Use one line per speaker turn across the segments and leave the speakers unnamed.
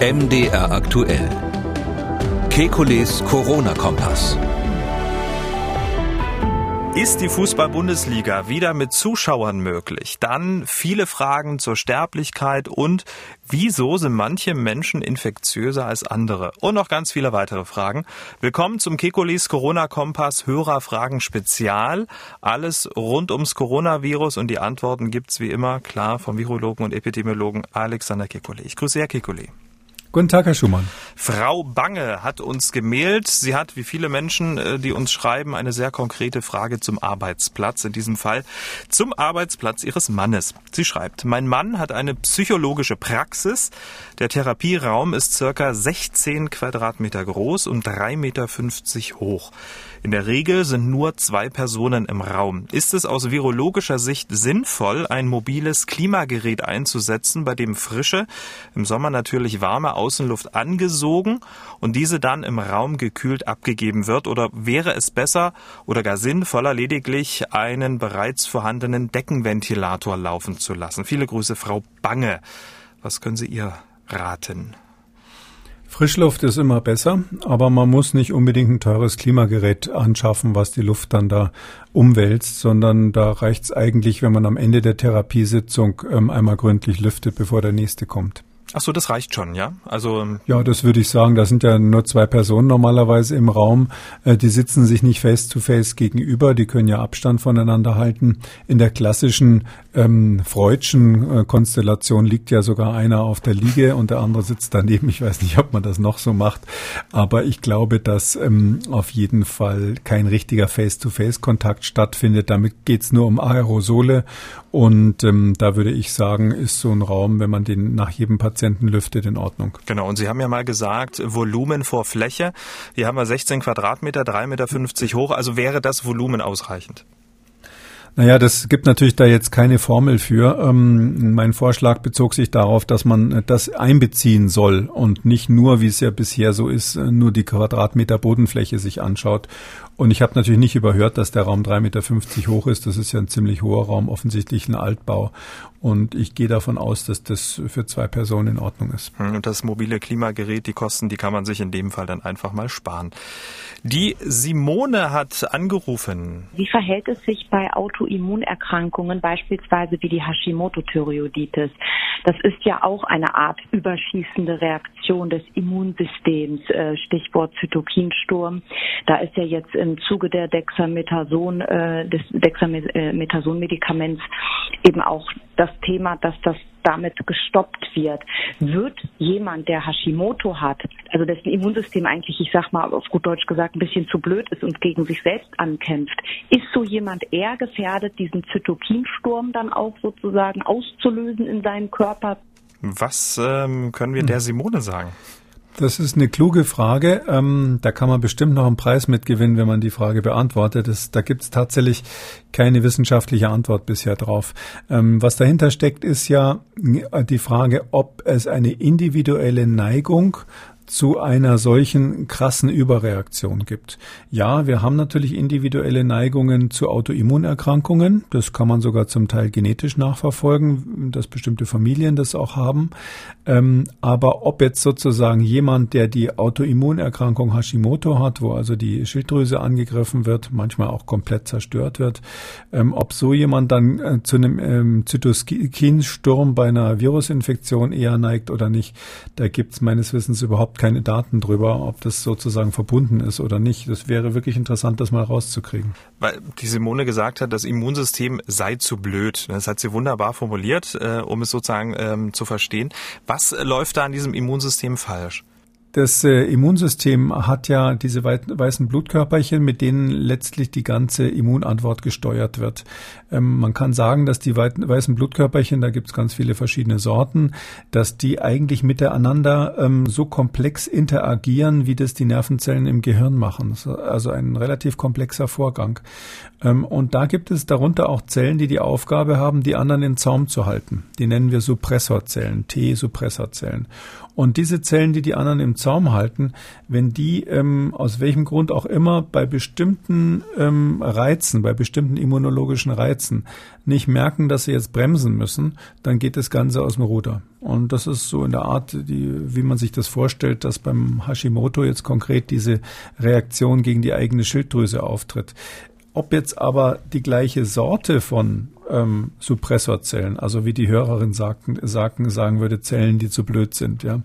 MDR aktuell. Kekules Corona-Kompass.
Ist die Fußball-Bundesliga wieder mit Zuschauern möglich? Dann viele Fragen zur Sterblichkeit und wieso sind manche Menschen infektiöser als andere? Und noch ganz viele weitere Fragen. Willkommen zum Kekulis Corona-Kompass Hörerfragen Spezial. Alles rund ums Coronavirus und die Antworten gibt's wie immer klar vom Virologen und Epidemiologen Alexander Kekulé. Ich grüße Herr Kekulé.
Guten Tag, Herr Schumann.
Frau Bange hat uns gemailt. Sie hat, wie viele Menschen, äh, die uns schreiben, eine sehr konkrete Frage zum Arbeitsplatz. In diesem Fall zum Arbeitsplatz ihres Mannes. Sie schreibt, mein Mann hat eine psychologische Praxis. Der Therapieraum ist circa 16 Quadratmeter groß und 3,50 Meter hoch. In der Regel sind nur zwei Personen im Raum. Ist es aus virologischer Sicht sinnvoll, ein mobiles Klimagerät einzusetzen, bei dem frische, im Sommer natürlich warme Außenluft angesogen und diese dann im Raum gekühlt abgegeben wird? Oder wäre es besser oder gar sinnvoller, lediglich einen bereits vorhandenen Deckenventilator laufen zu lassen? Viele Grüße, Frau Bange. Was können Sie ihr raten?
Frischluft ist immer besser, aber man muss nicht unbedingt ein teures Klimagerät anschaffen, was die Luft dann da umwälzt, sondern da reicht es eigentlich, wenn man am Ende der Therapiesitzung ähm, einmal gründlich lüftet, bevor der nächste kommt.
Ach so, das reicht schon, ja?
Also ähm, ja, das würde ich sagen. Da sind ja nur zwei Personen normalerweise im Raum. Äh, die sitzen sich nicht face to face gegenüber. Die können ja Abstand voneinander halten. In der klassischen ähm, Freudschen äh, Konstellation liegt ja sogar einer auf der Liege und der andere sitzt daneben. Ich weiß nicht, ob man das noch so macht, aber ich glaube, dass ähm, auf jeden Fall kein richtiger face to face Kontakt stattfindet. Damit geht's nur um Aerosole und ähm, da würde ich sagen, ist so ein Raum, wenn man den nach jedem Patienten lüftet, in Ordnung.
Genau, und Sie haben ja mal gesagt, Volumen vor Fläche. Hier haben wir 16 Quadratmeter, 3,50 Meter hoch. Also wäre das Volumen ausreichend?
Naja, das gibt natürlich da jetzt keine Formel für. Ähm, mein Vorschlag bezog sich darauf, dass man das einbeziehen soll und nicht nur, wie es ja bisher so ist, nur die Quadratmeter Bodenfläche sich anschaut. Und ich habe natürlich nicht überhört, dass der Raum 3,50 Meter hoch ist. Das ist ja ein ziemlich hoher Raum, offensichtlich ein Altbau. Und ich gehe davon aus, dass das für zwei Personen in Ordnung ist.
Hm, und das mobile Klimagerät, die Kosten, die kann man sich in dem Fall dann einfach mal sparen. Die Simone hat angerufen.
Wie verhält es sich bei Autoimmunerkrankungen, beispielsweise wie die Hashimoto-Thyreoiditis? Das ist ja auch eine Art überschießende Reaktion des Immunsystems, äh, Stichwort Zytokinsturm. Da ist ja jetzt im Zuge der Dexamethason, äh, des Dexamethason-Medikaments eben auch das Thema, dass das damit gestoppt wird. Wird jemand, der Hashimoto hat, also dessen Immunsystem eigentlich, ich sag mal auf gut Deutsch gesagt, ein bisschen zu blöd ist und gegen sich selbst ankämpft, ist so jemand eher gefährdet, diesen Zytokinsturm dann auch sozusagen auszulösen in seinem Körper?
Was ähm, können wir der Simone sagen?
Das ist eine kluge Frage. Ähm, da kann man bestimmt noch einen Preis mitgewinnen, wenn man die Frage beantwortet. Das, da gibt es tatsächlich keine wissenschaftliche Antwort bisher drauf. Ähm, was dahinter steckt, ist ja die Frage, ob es eine individuelle Neigung zu einer solchen krassen Überreaktion gibt. Ja, wir haben natürlich individuelle Neigungen zu Autoimmunerkrankungen. Das kann man sogar zum Teil genetisch nachverfolgen, dass bestimmte Familien das auch haben. Ähm, aber ob jetzt sozusagen jemand, der die Autoimmunerkrankung Hashimoto hat, wo also die Schilddrüse angegriffen wird, manchmal auch komplett zerstört wird, ähm, ob so jemand dann äh, zu einem ähm, Zytokinsturm bei einer Virusinfektion eher neigt oder nicht, da gibt es meines Wissens überhaupt keine Daten drüber, ob das sozusagen verbunden ist oder nicht. Das wäre wirklich interessant, das mal rauszukriegen.
Weil die Simone gesagt hat, das Immunsystem sei zu blöd. Das hat sie wunderbar formuliert, äh, um es sozusagen ähm, zu verstehen. Was läuft da an diesem Immunsystem falsch?
Das äh, Immunsystem hat ja diese weißen Blutkörperchen, mit denen letztlich die ganze Immunantwort gesteuert wird. Ähm, man kann sagen, dass die weißen Blutkörperchen, da gibt es ganz viele verschiedene Sorten, dass die eigentlich miteinander ähm, so komplex interagieren, wie das die Nervenzellen im Gehirn machen. Also ein relativ komplexer Vorgang. Ähm, und da gibt es darunter auch Zellen, die die Aufgabe haben, die anderen in Zaum zu halten. Die nennen wir Suppressorzellen, T-Suppressorzellen. Und diese Zellen, die die anderen im Zaum halten, wenn die ähm, aus welchem Grund auch immer bei bestimmten ähm, Reizen, bei bestimmten immunologischen Reizen nicht merken, dass sie jetzt bremsen müssen, dann geht das Ganze aus dem Ruder. Und das ist so in der Art, die, wie man sich das vorstellt, dass beim Hashimoto jetzt konkret diese Reaktion gegen die eigene Schilddrüse auftritt. Ob jetzt aber die gleiche Sorte von ähm, Suppressorzellen, also wie die Hörerin sagten, sagten, sagen würde, Zellen, die zu blöd sind, ja.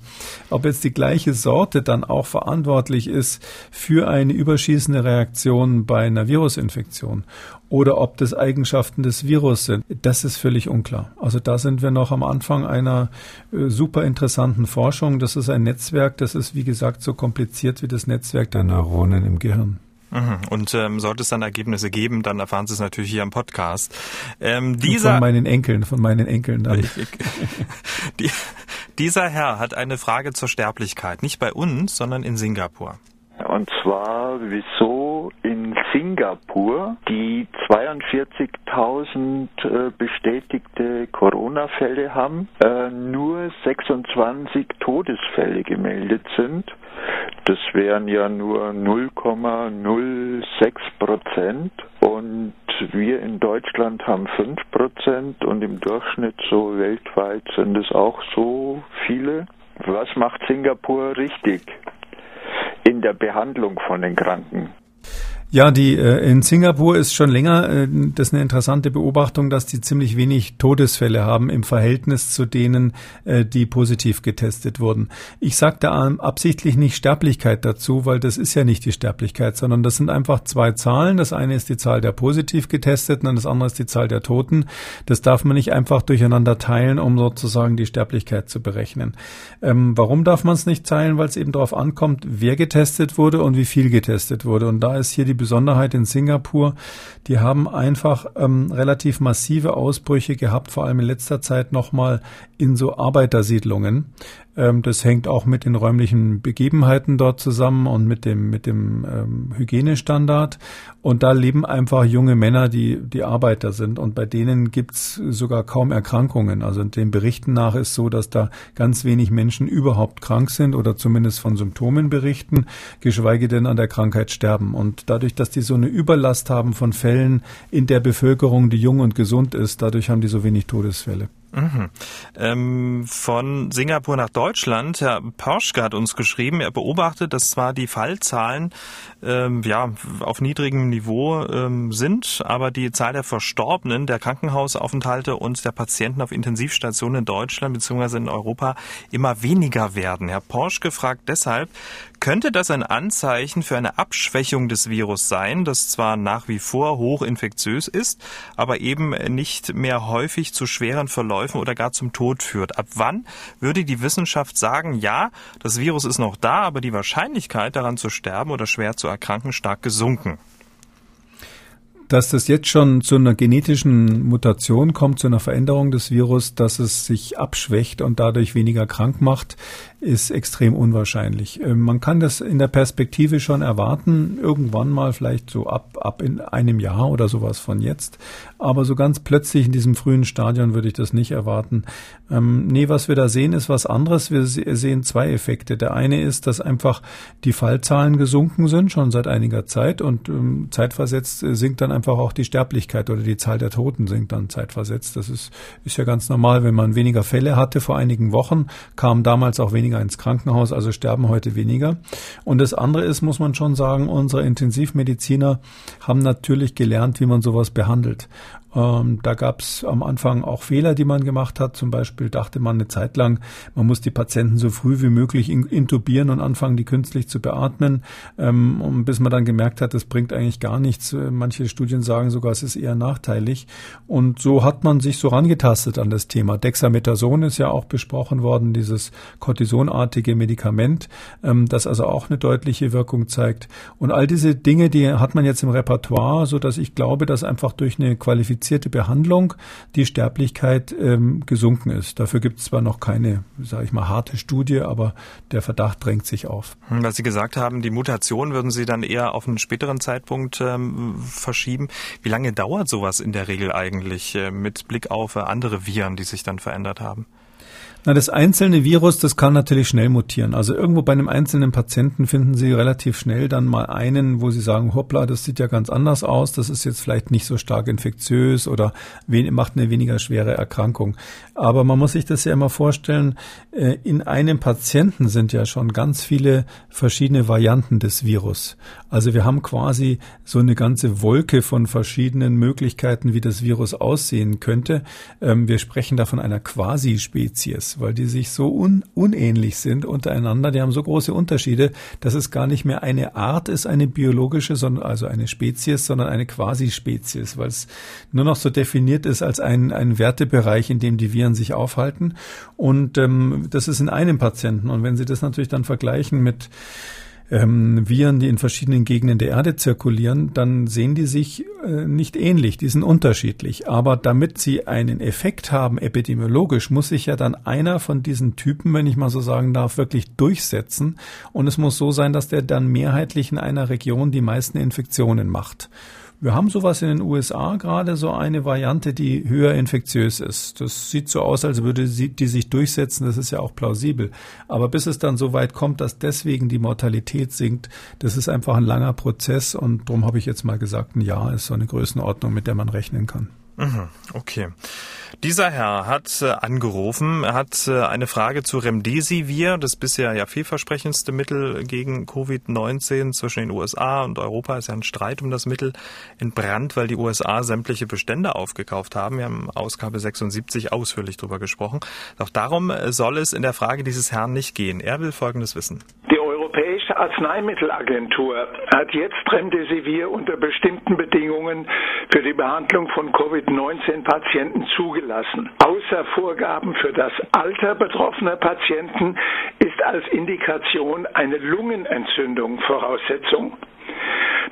Ob jetzt die gleiche Sorte dann auch verantwortlich ist für eine überschießende Reaktion bei einer Virusinfektion oder ob das Eigenschaften des Virus sind, das ist völlig unklar. Also da sind wir noch am Anfang einer äh, super interessanten Forschung. Das ist ein Netzwerk, das ist wie gesagt so kompliziert wie das Netzwerk der Neuronen im Gehirn.
Mhm. Und ähm, sollte es dann Ergebnisse geben, dann erfahren Sie es natürlich hier im Podcast.
Ähm, dieser, von meinen Enkeln, von meinen Enkeln dann.
Die, dieser Herr hat eine Frage zur Sterblichkeit, nicht bei uns, sondern in Singapur.
Und zwar, wieso Singapur die 42.000 äh, bestätigte Corona-Fälle haben, äh, nur 26 Todesfälle gemeldet sind das wären ja nur 0,06 Prozent und wir in Deutschland haben 5 Prozent und im Durchschnitt so weltweit sind es auch so viele. Was macht Singapur richtig in der Behandlung von den Kranken?
Ja, die äh, in Singapur ist schon länger äh, das ist eine interessante Beobachtung, dass die ziemlich wenig Todesfälle haben im Verhältnis zu denen, äh, die positiv getestet wurden. Ich sage da absichtlich nicht Sterblichkeit dazu, weil das ist ja nicht die Sterblichkeit, sondern das sind einfach zwei Zahlen. Das eine ist die Zahl der positiv getesteten und das andere ist die Zahl der Toten. Das darf man nicht einfach durcheinander teilen, um sozusagen die Sterblichkeit zu berechnen. Ähm, warum darf man es nicht teilen? Weil es eben darauf ankommt, wer getestet wurde und wie viel getestet wurde. Und da ist hier die Besonderheit in Singapur, die haben einfach ähm, relativ massive Ausbrüche gehabt, vor allem in letzter Zeit nochmal in so Arbeitersiedlungen. Ähm, das hängt auch mit den räumlichen Begebenheiten dort zusammen und mit dem, mit dem ähm, Hygienestandard. Und da leben einfach junge Männer, die, die Arbeiter sind. Und bei denen gibt's sogar kaum Erkrankungen. Also den Berichten nach ist so, dass da ganz wenig Menschen überhaupt krank sind oder zumindest von Symptomen berichten, geschweige denn an der Krankheit sterben. Und dadurch, dass die so eine Überlast haben von Fällen in der Bevölkerung, die jung und gesund ist, dadurch haben die so wenig Todesfälle.
Mhm. Ähm, von Singapur nach Deutschland, Herr Porschke hat uns geschrieben, er beobachtet, dass zwar die Fallzahlen ähm, ja, auf niedrigem Niveau ähm, sind, aber die Zahl der Verstorbenen, der Krankenhausaufenthalte und der Patienten auf Intensivstationen in Deutschland bzw. in Europa immer weniger werden. Herr Porschke fragt deshalb, könnte das ein Anzeichen für eine Abschwächung des Virus sein, das zwar nach wie vor hochinfektiös ist, aber eben nicht mehr häufig zu schweren Verläufen oder gar zum Tod führt? Ab wann würde die Wissenschaft sagen, ja, das Virus ist noch da, aber die Wahrscheinlichkeit daran zu sterben oder schwer zu erkranken stark gesunken?
Dass das jetzt schon zu einer genetischen Mutation kommt, zu einer Veränderung des Virus, dass es sich abschwächt und dadurch weniger krank macht, ist extrem unwahrscheinlich. Ähm, man kann das in der Perspektive schon erwarten, irgendwann mal vielleicht so ab, ab in einem Jahr oder sowas von jetzt. Aber so ganz plötzlich in diesem frühen Stadion würde ich das nicht erwarten. Ähm, nee, was wir da sehen, ist was anderes. Wir sehen zwei Effekte. Der eine ist, dass einfach die Fallzahlen gesunken sind, schon seit einiger Zeit und ähm, zeitversetzt äh, sinkt dann einfach auch die Sterblichkeit oder die Zahl der Toten sinkt dann zeitversetzt. Das ist, ist ja ganz normal. Wenn man weniger Fälle hatte vor einigen Wochen, kamen damals auch weniger ins Krankenhaus, also sterben heute weniger. Und das andere ist, muss man schon sagen, unsere Intensivmediziner haben natürlich gelernt, wie man sowas behandelt. Ähm, da gab es am Anfang auch Fehler, die man gemacht hat. Zum Beispiel dachte man eine Zeit lang, man muss die Patienten so früh wie möglich intubieren und anfangen, die künstlich zu beatmen, ähm, bis man dann gemerkt hat, das bringt eigentlich gar nichts. Äh, manche Studien sagen sogar, es ist eher nachteilig. Und so hat man sich so rangetastet an das Thema. Dexamethason ist ja auch besprochen worden, dieses Cortisonartige Medikament, ähm, das also auch eine deutliche Wirkung zeigt. Und all diese Dinge, die hat man jetzt im Repertoire, so dass ich glaube, dass einfach durch eine Qualifizierung qualifizierte Behandlung die Sterblichkeit ähm, gesunken ist. Dafür gibt es zwar noch keine, sage ich mal, harte Studie, aber der Verdacht drängt sich auf.
Hm, was Sie gesagt haben, die Mutation würden Sie dann eher auf einen späteren Zeitpunkt ähm, verschieben. Wie lange dauert sowas in der Regel eigentlich äh, mit Blick auf äh, andere Viren, die sich dann verändert haben?
Na, das einzelne Virus, das kann natürlich schnell mutieren. Also irgendwo bei einem einzelnen Patienten finden Sie relativ schnell dann mal einen, wo Sie sagen, hoppla, das sieht ja ganz anders aus, das ist jetzt vielleicht nicht so stark infektiös oder macht eine weniger schwere Erkrankung. Aber man muss sich das ja immer vorstellen, äh, in einem Patienten sind ja schon ganz viele verschiedene Varianten des Virus. Also wir haben quasi so eine ganze Wolke von verschiedenen Möglichkeiten, wie das Virus aussehen könnte. Ähm, wir sprechen da von einer Quasi-Spezies weil die sich so un unähnlich sind untereinander. Die haben so große Unterschiede, dass es gar nicht mehr eine Art ist, eine biologische, sondern also eine Spezies, sondern eine Quasi-Spezies, weil es nur noch so definiert ist als ein, ein Wertebereich, in dem die Viren sich aufhalten. Und ähm, das ist in einem Patienten. Und wenn Sie das natürlich dann vergleichen mit ähm, Viren, die in verschiedenen Gegenden der Erde zirkulieren, dann sehen die sich äh, nicht ähnlich, die sind unterschiedlich. Aber damit sie einen Effekt haben epidemiologisch, muss sich ja dann einer von diesen Typen, wenn ich mal so sagen darf, wirklich durchsetzen. Und es muss so sein, dass der dann mehrheitlich in einer Region die meisten Infektionen macht. Wir haben sowas in den USA gerade, so eine Variante, die höher infektiös ist. Das sieht so aus, als würde sie, die sich durchsetzen. Das ist ja auch plausibel. Aber bis es dann so weit kommt, dass deswegen die Mortalität sinkt, das ist einfach ein langer Prozess. Und darum habe ich jetzt mal gesagt, ein Jahr ist so eine Größenordnung, mit der man rechnen kann.
Mhm, okay. Dieser Herr hat äh, angerufen, er hat äh, eine Frage zu Remdesivir, das bisher ja vielversprechendste Mittel gegen Covid-19 zwischen den USA und Europa ist ja ein Streit um das Mittel entbrannt, weil die USA sämtliche Bestände aufgekauft haben. Wir haben Ausgabe 76 ausführlich darüber gesprochen. Doch darum äh, soll es in der Frage dieses Herrn nicht gehen. Er will Folgendes wissen.
Die Europäische Arzneimittelagentur hat jetzt Remdesivir unter bestimmten Bedingungen für die Behandlung von Covid-19-Patienten zugelassen. Außer Vorgaben für das Alter betroffener Patienten ist als Indikation eine Lungenentzündung Voraussetzung.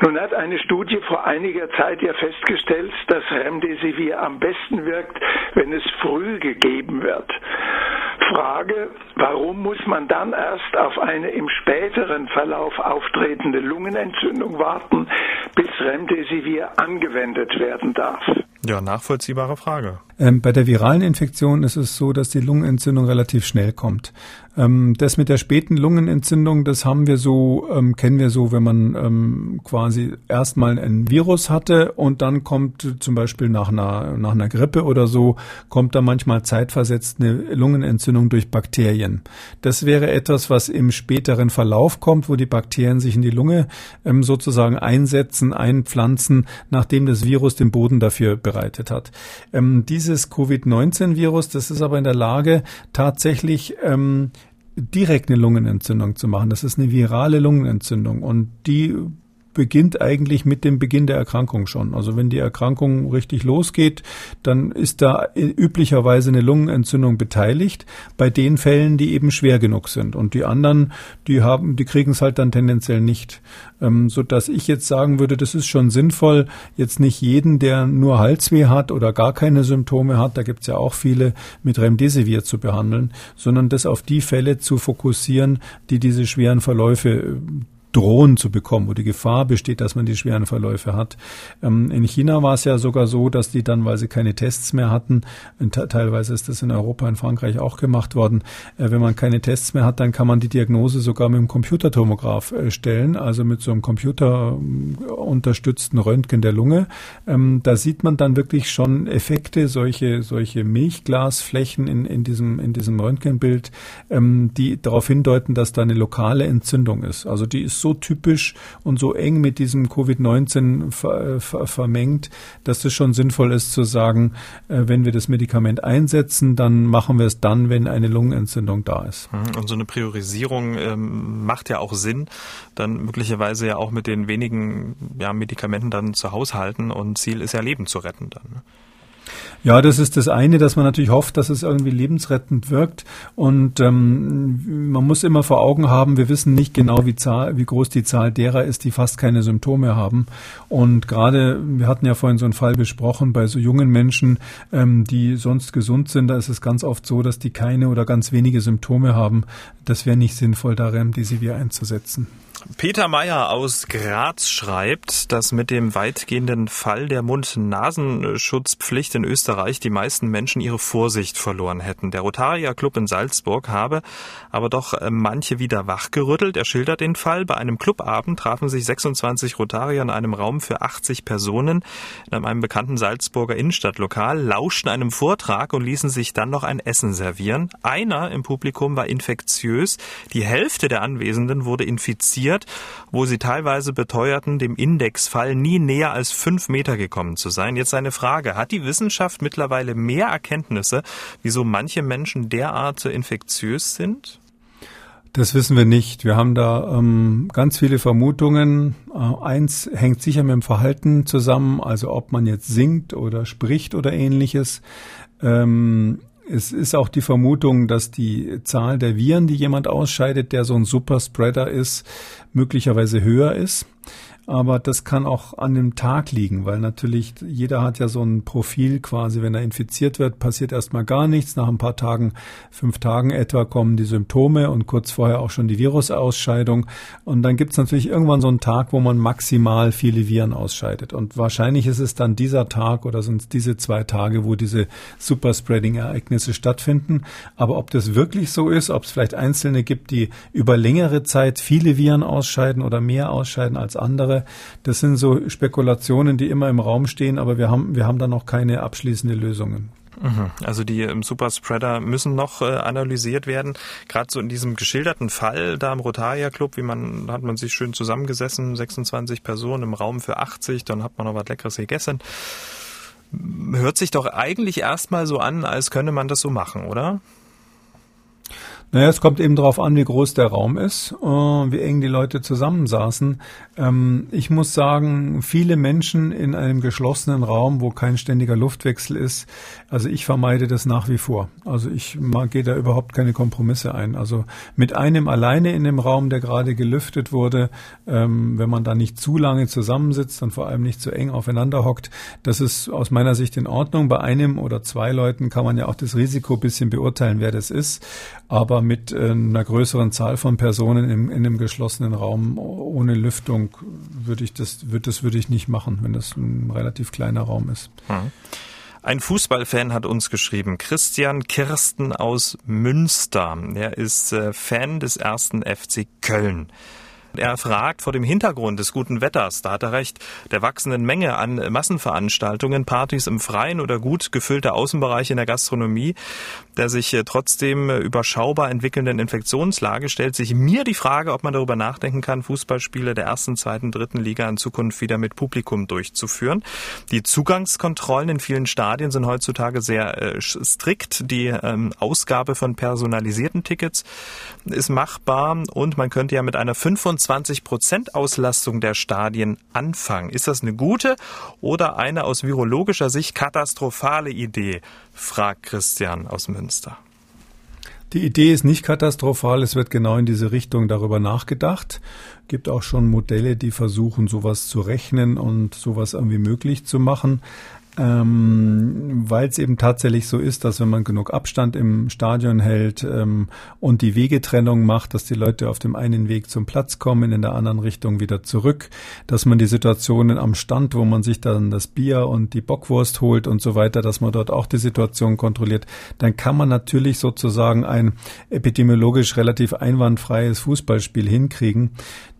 Nun hat eine Studie vor einiger Zeit ja festgestellt, dass Remdesivir am besten wirkt, wenn es früh gegeben wird. Frage, warum muss man dann erst auf eine im späteren Verlauf auftretende Lungenentzündung warten, bis Remdesivir angewendet werden darf?
Ja, nachvollziehbare Frage.
Ähm, bei der viralen Infektion ist es so, dass die Lungenentzündung relativ schnell kommt. Ähm, das mit der späten Lungenentzündung, das haben wir so, ähm, kennen wir so, wenn man ähm, quasi erstmal ein Virus hatte und dann kommt zum Beispiel nach einer, nach einer Grippe oder so, kommt da manchmal zeitversetzt eine Lungenentzündung durch Bakterien. Das wäre etwas, was im späteren Verlauf kommt, wo die Bakterien sich in die Lunge ähm, sozusagen einsetzen, einpflanzen, nachdem das Virus den Boden dafür bereitet hat. Ähm, dieses Covid-19-Virus, das ist aber in der Lage, tatsächlich ähm, direkt eine Lungenentzündung zu machen. Das ist eine virale Lungenentzündung und die beginnt eigentlich mit dem Beginn der Erkrankung schon. Also wenn die Erkrankung richtig losgeht, dann ist da üblicherweise eine Lungenentzündung beteiligt, bei den Fällen, die eben schwer genug sind. Und die anderen, die haben, die kriegen es halt dann tendenziell nicht. Ähm, so dass ich jetzt sagen würde, das ist schon sinnvoll, jetzt nicht jeden, der nur Halsweh hat oder gar keine Symptome hat, da gibt's ja auch viele, mit Remdesivir zu behandeln, sondern das auf die Fälle zu fokussieren, die diese schweren Verläufe drohen zu bekommen, wo die Gefahr besteht, dass man die schweren Verläufe hat. Ähm, in China war es ja sogar so, dass die dann, weil sie keine Tests mehr hatten, teilweise ist das in Europa, in Frankreich auch gemacht worden, äh, wenn man keine Tests mehr hat, dann kann man die Diagnose sogar mit dem Computertomograph äh, stellen, also mit so einem computerunterstützten Röntgen der Lunge. Ähm, da sieht man dann wirklich schon Effekte, solche, solche Milchglasflächen in, in, diesem, in diesem Röntgenbild, ähm, die darauf hindeuten, dass da eine lokale Entzündung ist. Also die ist so typisch und so eng mit diesem Covid-19 ver, ver, vermengt, dass es schon sinnvoll ist zu sagen, äh, wenn wir das Medikament einsetzen, dann machen wir es dann, wenn eine Lungenentzündung da ist.
Mhm. Und so eine Priorisierung ähm, macht ja auch Sinn, dann möglicherweise ja auch mit den wenigen ja, Medikamenten dann zu haushalten und Ziel ist ja Leben zu retten dann.
Ja, das ist das eine, dass man natürlich hofft, dass es irgendwie lebensrettend wirkt. Und ähm, man muss immer vor Augen haben, wir wissen nicht genau, wie, Zahl, wie groß die Zahl derer ist, die fast keine Symptome haben. Und gerade, wir hatten ja vorhin so einen Fall besprochen, bei so jungen Menschen, ähm, die sonst gesund sind, da ist es ganz oft so, dass die keine oder ganz wenige Symptome haben. Das wäre nicht sinnvoll, da Remdesivir einzusetzen.
Peter Meyer aus Graz schreibt, dass mit dem weitgehenden Fall der Mund-Nasenschutzpflicht in Österreich die meisten Menschen ihre Vorsicht verloren hätten. Der Rotarier Club in Salzburg habe aber doch äh, manche wieder wachgerüttelt. Er schildert den Fall. Bei einem Clubabend trafen sich 26 Rotarier in einem Raum für 80 Personen in einem bekannten Salzburger Innenstadtlokal, lauschten einem Vortrag und ließen sich dann noch ein Essen servieren. Einer im Publikum war infektiös. Die Hälfte der Anwesenden wurde infiziert, wo sie teilweise beteuerten, dem Indexfall nie näher als fünf Meter gekommen zu sein. Jetzt eine Frage. Hat die Wissenschaft mittlerweile mehr Erkenntnisse, wieso manche Menschen derart infektiös sind?
Das wissen wir nicht. Wir haben da ähm, ganz viele Vermutungen. Äh, eins hängt sicher mit dem Verhalten zusammen, also ob man jetzt singt oder spricht oder ähnliches. Ähm, es ist auch die Vermutung, dass die Zahl der Viren, die jemand ausscheidet, der so ein Superspreader ist, möglicherweise höher ist. Aber das kann auch an dem Tag liegen, weil natürlich jeder hat ja so ein Profil quasi, wenn er infiziert wird, passiert erstmal gar nichts. Nach ein paar Tagen, fünf Tagen etwa, kommen die Symptome und kurz vorher auch schon die Virusausscheidung. Und dann gibt es natürlich irgendwann so einen Tag, wo man maximal viele Viren ausscheidet. Und wahrscheinlich ist es dann dieser Tag oder es diese zwei Tage, wo diese Superspreading-Ereignisse stattfinden. Aber ob das wirklich so ist, ob es vielleicht Einzelne gibt, die über längere Zeit viele Viren ausscheiden oder mehr ausscheiden als andere, Das sind so Spekulationen, die immer im Raum stehen, aber wir haben, wir haben da noch keine abschließende Lösungen.
Mhm. Also die ähm, Superspreader müssen noch äh, analysiert werden. Gerade so in diesem geschilderten Fall da im Rotaria Club, wie man hat man sich schön zusammengesessen, 26 Personen im Raum für 80, dann hat man noch was Leckeres gegessen. Hört sich doch eigentlich erstmal so an, als könne man das so machen, oder?
Naja, es kommt eben darauf an, wie groß der Raum ist, äh, wie eng die Leute zusammensaßen. Ähm, ich muss sagen, viele Menschen in einem geschlossenen Raum, wo kein ständiger Luftwechsel ist, also ich vermeide das nach wie vor. Also ich gehe da überhaupt keine Kompromisse ein. Also mit einem alleine in dem Raum, der gerade gelüftet wurde, ähm, wenn man da nicht zu lange zusammensitzt und vor allem nicht zu eng aufeinander hockt, das ist aus meiner Sicht in Ordnung. Bei einem oder zwei Leuten kann man ja auch das Risiko bisschen beurteilen, wer das ist. Aber mit äh, einer größeren Zahl von Personen in, in einem geschlossenen Raum ohne Lüftung würde ich das, würde das würde ich nicht machen, wenn das ein relativ kleiner Raum ist. Hm.
Ein Fußballfan hat uns geschrieben, Christian Kirsten aus Münster. Er ist äh, Fan des ersten FC Köln. Er fragt vor dem Hintergrund des guten Wetters, da hat er recht, der wachsenden Menge an Massenveranstaltungen, Partys im Freien oder gut gefüllte Außenbereiche in der Gastronomie, der sich äh, trotzdem äh, überschaubar entwickelnden Infektionslage, stellt sich mir die Frage, ob man darüber nachdenken kann, Fußballspiele der ersten, zweiten, dritten Liga in Zukunft wieder mit Publikum durchzuführen. Die Zugangskontrollen in vielen Stadien sind heutzutage sehr äh, strikt. Die ähm, Ausgabe von personalisierten Tickets ist machbar und man könnte ja mit einer 25 25 Prozent Auslastung der Stadien anfangen. Ist das eine gute oder eine aus virologischer Sicht katastrophale Idee? fragt Christian aus Münster.
Die Idee ist nicht katastrophal, es wird genau in diese Richtung darüber nachgedacht. Es Gibt auch schon Modelle, die versuchen, sowas zu rechnen und sowas irgendwie möglich zu machen ähm, weil es eben tatsächlich so ist, dass wenn man genug Abstand im Stadion hält ähm, und die Wegetrennung macht, dass die Leute auf dem einen Weg zum Platz kommen, in der anderen Richtung wieder zurück, dass man die Situationen am Stand, wo man sich dann das Bier und die Bockwurst holt und so weiter, dass man dort auch die Situation kontrolliert, dann kann man natürlich sozusagen ein epidemiologisch relativ einwandfreies Fußballspiel hinkriegen.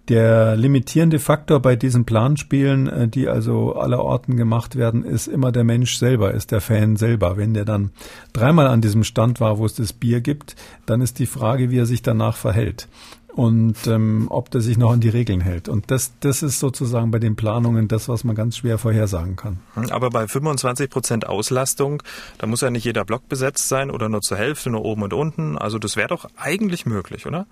Der limitierende Faktor bei diesen Planspielen, äh, die also allerorten gemacht werden, ist immer der Mensch selber, ist der Fan selber. Wenn der dann dreimal an diesem Stand war, wo es das Bier gibt, dann ist die Frage, wie er sich danach verhält und ähm, ob der sich noch an die Regeln hält. Und das, das ist sozusagen bei den Planungen das, was man ganz schwer vorhersagen kann.
Aber bei 25 Prozent Auslastung, da muss ja nicht jeder Block besetzt sein oder nur zur Hälfte, nur oben und unten. Also das wäre doch eigentlich möglich, oder?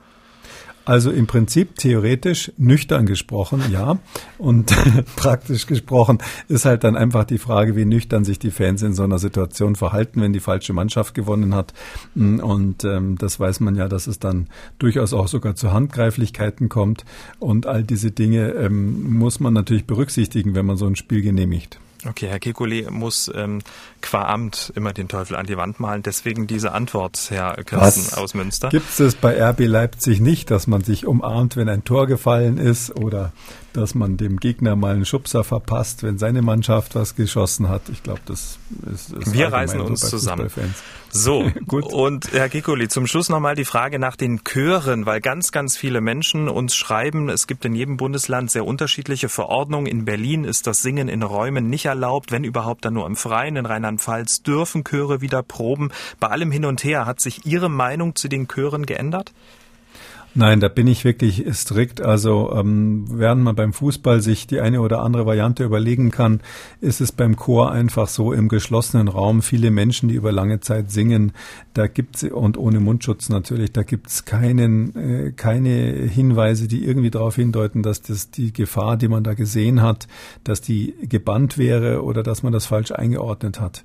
Also im Prinzip theoretisch nüchtern gesprochen, ja. Und praktisch gesprochen ist halt dann einfach die Frage, wie nüchtern sich die Fans in so einer Situation verhalten, wenn die falsche Mannschaft gewonnen hat. Und ähm, das weiß man ja, dass es dann durchaus auch sogar zu Handgreiflichkeiten kommt. Und all diese Dinge ähm, muss man natürlich berücksichtigen, wenn man so ein Spiel genehmigt.
Okay, Herr Kekulé, muss ähm, qua Amt immer den Teufel an die Wand malen. Deswegen diese Antwort, Herr Kirsten Was? aus Münster.
Gibt es bei RB Leipzig nicht, dass man sich umarmt, wenn ein Tor gefallen ist oder dass man dem Gegner mal einen Schubser verpasst, wenn seine Mannschaft was geschossen hat. Ich glaube, das ist, ist
Wir reisen uns zusammen. So, gut. Und Herr Kikuli, zum Schluss nochmal die Frage nach den Chören, weil ganz, ganz viele Menschen uns schreiben, es gibt in jedem Bundesland sehr unterschiedliche Verordnungen. In Berlin ist das Singen in Räumen nicht erlaubt, wenn überhaupt dann nur im Freien. In Rheinland-Pfalz dürfen Chöre wieder proben. Bei allem hin und her hat sich Ihre Meinung zu den Chören geändert?
Nein, da bin ich wirklich strikt. Also ähm, während man beim Fußball sich die eine oder andere Variante überlegen kann, ist es beim Chor einfach so im geschlossenen Raum viele Menschen, die über lange Zeit singen. Da gibt's und ohne Mundschutz natürlich, da gibt's keinen äh, keine Hinweise, die irgendwie darauf hindeuten, dass das die Gefahr, die man da gesehen hat, dass die gebannt wäre oder dass man das falsch eingeordnet hat.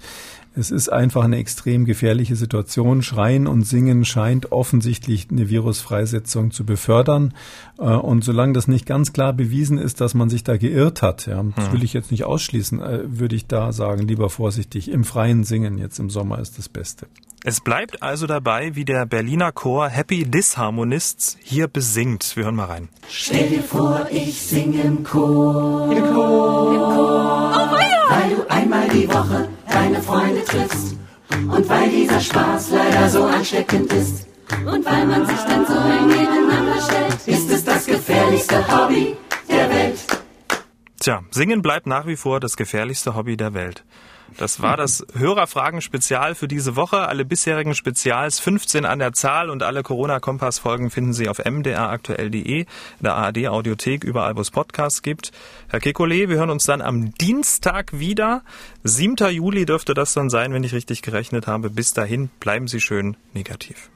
Es ist einfach eine extrem gefährliche Situation. Schreien und Singen scheint offensichtlich eine Virusfreisetzung zu befördern. Äh, und solange das nicht ganz klar bewiesen ist, dass man sich da geirrt hat, ja, das hm. will ich jetzt nicht ausschließen, äh, würde ich da sagen, lieber vorsichtig. Im freien Singen jetzt im Sommer ist das Beste.
Es bleibt also dabei, wie der Berliner Chor Happy Disharmonists hier besingt. Wir hören mal rein.
Stell dir vor, ich singe im Chor. Im Chor. Im Chor. Einmal die Woche deine Freunde triffst. Und weil dieser Spaß leider so ansteckend ist. Und weil man sich dann so eng nebeneinander stellt, ist es das gefährlichste Hobby der Welt.
Tja, Singen bleibt nach wie vor das gefährlichste Hobby der Welt. Das war das Hörerfragen-Spezial für diese Woche. Alle bisherigen Spezials, 15 an der Zahl und alle Corona-Kompass-Folgen finden Sie auf mdraktuell.de, in der ARD-Audiothek, überall wo es Podcasts gibt. Herr Kekulé, wir hören uns dann am Dienstag wieder. 7. Juli dürfte das dann sein, wenn ich richtig gerechnet habe. Bis dahin bleiben Sie schön negativ.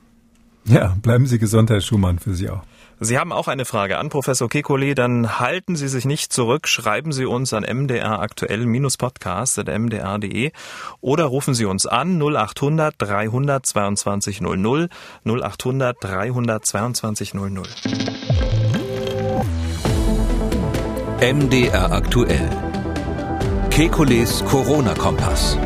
Ja, bleiben Sie gesund, Herr Schumann, für Sie auch.
Sie haben auch eine Frage an Professor Kekulé, dann halten Sie sich nicht zurück, schreiben Sie uns an mdraktuell-podcast.mdr.de oder rufen Sie uns an 0800 322 00 0800 322 00.
MDR aktuell. Kekules Corona-Kompass.